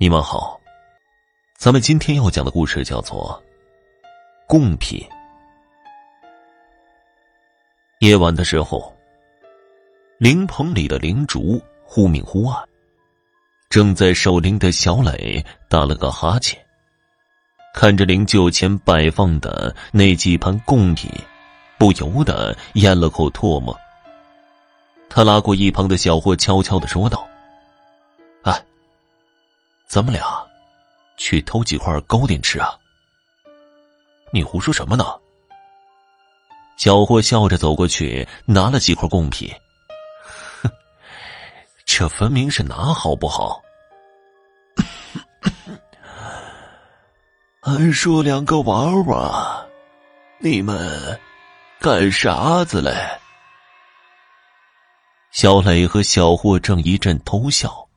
你们好，咱们今天要讲的故事叫做《贡品》。夜晚的时候，灵棚里的灵烛忽明忽暗，正在守灵的小磊打了个哈欠，看着灵柩前摆放的那几盘贡品，不由得咽了口唾沫。他拉过一旁的小霍，悄悄的说道。咱们俩去偷几块糕点吃啊？你胡说什么呢？小霍笑着走过去，拿了几块贡品。哼，这分明是拿好不好？俺说两个娃娃，你们干啥子嘞？小磊和小霍正一阵偷笑。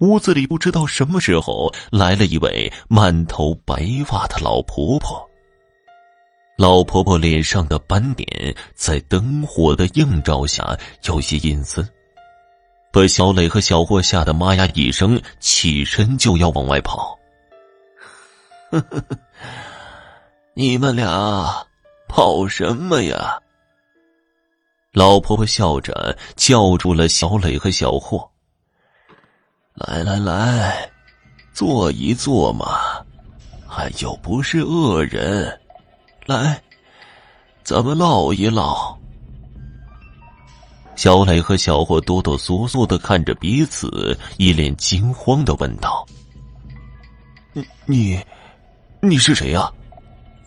屋子里不知道什么时候来了一位满头白发的老婆婆。老婆婆脸上的斑点在灯火的映照下有些阴森，把小磊和小霍吓得妈呀一声，起身就要往外跑。你们俩跑什么呀？老婆婆笑着叫住了小磊和小霍。来来来，坐一坐嘛，俺又不是恶人。来，咱们唠一唠。小磊和小霍哆哆嗦嗦的看着彼此，一脸惊慌的问道：“你你，你是谁呀？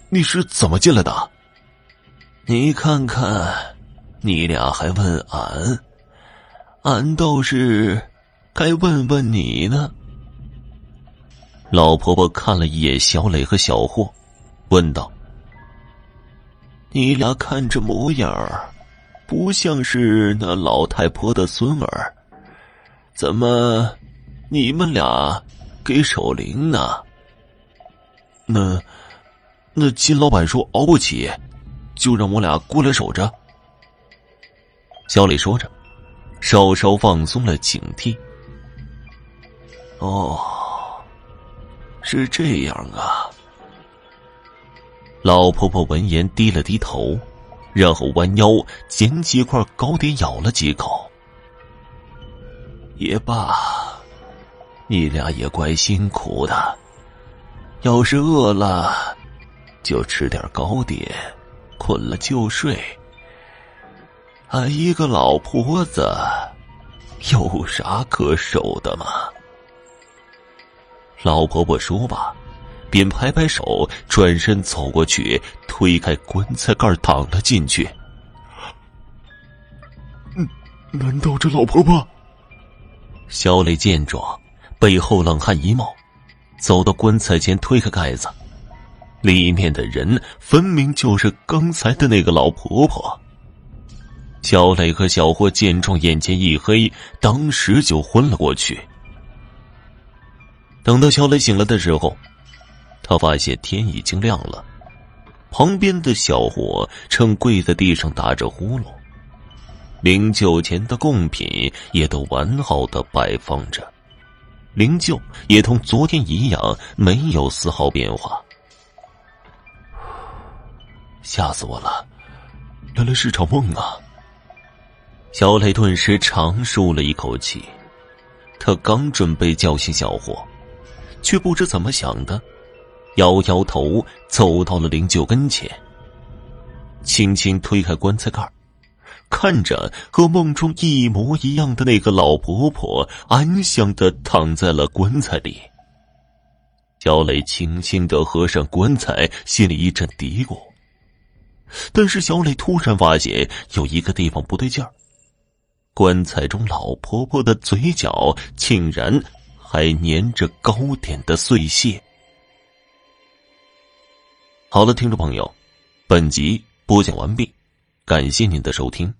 你是怎么进来的？你看看，你俩还问俺，俺倒是。”该问问你呢。老婆婆看了一眼小磊和小霍，问道：“你俩看这模样不像是那老太婆的孙儿，怎么你们俩给守灵呢？”那那金老板说熬不起，就让我俩过来守着。小磊说着，稍稍放松了警惕。哦，是这样啊。老婆婆闻言低了低头，然后弯腰捡几块糕点咬了几口。也罢，你俩也怪辛苦的。要是饿了，就吃点糕点，困了就睡。俺一个老婆子，有啥可守的吗？老婆婆说罢，便拍拍手，转身走过去，推开棺材盖，躺了进去。嗯，难道这老婆婆？小磊见状，背后冷汗一冒，走到棺材前，推开盖子，里面的人分明就是刚才的那个老婆婆。小磊和小霍见状，眼前一黑，当时就昏了过去。等到小磊醒来的时候，他发现天已经亮了。旁边的小伙正跪在地上打着呼噜，灵柩前的贡品也都完好的摆放着，灵柩也同昨天一样没有丝毫变化。吓死我了，原来是场梦啊！小磊顿时长舒了一口气，他刚准备叫醒小伙。却不知怎么想的，摇摇头，走到了灵柩跟前，轻轻推开棺材盖看着和梦中一模一样的那个老婆婆安详的躺在了棺材里。小磊轻轻的合上棺材，心里一阵嘀咕。但是小磊突然发现有一个地方不对劲儿，棺材中老婆婆的嘴角竟然……还粘着糕点的碎屑。好了，听众朋友，本集播讲完毕，感谢您的收听。